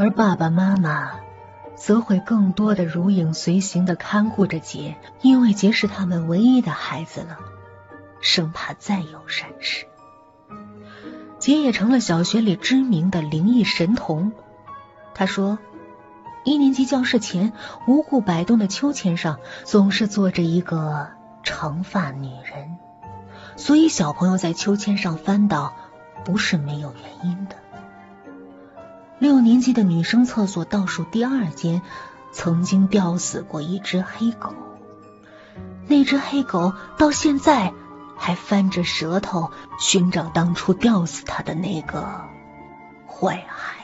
而爸爸妈妈则会更多的如影随形的看护着杰，因为杰是他们唯一的孩子了，生怕再有闪失。杰也成了小学里知名的灵异神童。他说，一年级教室前无故摆动的秋千上，总是坐着一个长发女人，所以小朋友在秋千上翻倒不是没有原因的。六年级的女生厕所倒数第二间，曾经吊死过一只黑狗，那只黑狗到现在。还翻着舌头寻找当初吊死他的那个坏孩。